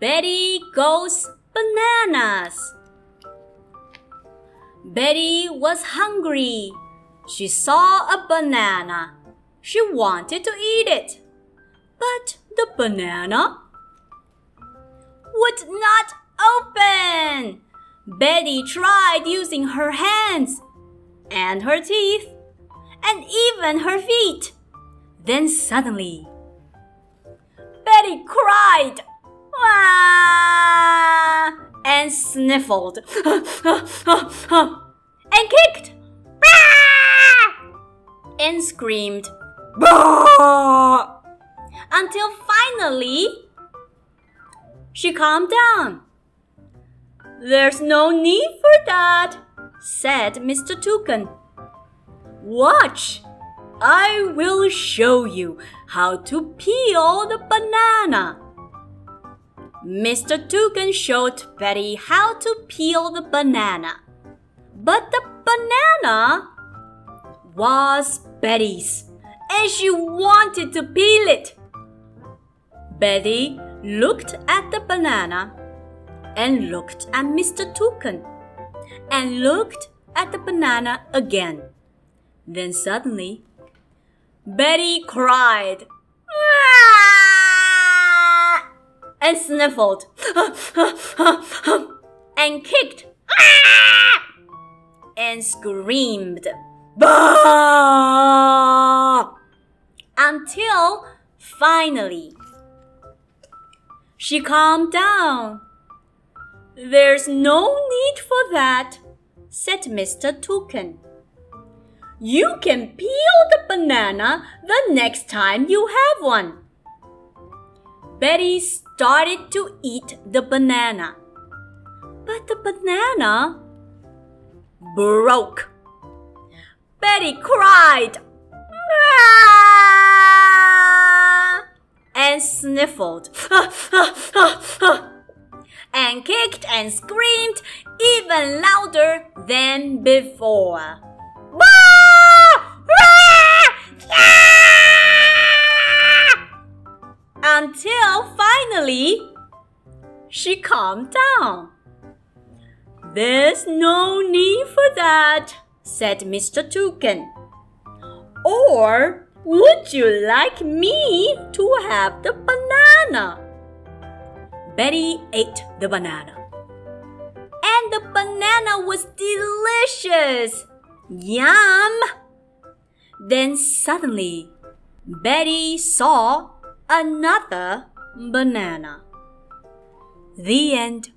Betty goes bananas. Betty was hungry. She saw a banana. She wanted to eat it. But the banana would not open. Betty tried using her hands and her teeth and even her feet. Then suddenly, Betty cried And sniffled and kicked and screamed until finally she calmed down. There's no need for that, said Mr. Toucan. Watch. I will show you how to peel the banana. Mr. Toucan showed Betty how to peel the banana. But the banana was Betty's, and she wanted to peel it. Betty looked at the banana and looked at Mr. Toucan and looked at the banana again. Then suddenly, Betty cried "Ah!" And sniffled and kicked "Ah!" and screamed until finally she calmed down. There's no need for that, said Mr. Toucan. You can peel the banana the next time you have one. Betty started to eat the banana. But the banana broke. Betty cried and sniffled and kicked and screamed even louder than before. Until finally she calmed down. There's no need for that, said Mr. Toucan. Or would you like me to have the banana? Betty ate the banana. And the banana was delicious. Yum! Then suddenly, Betty saw another banana. The end.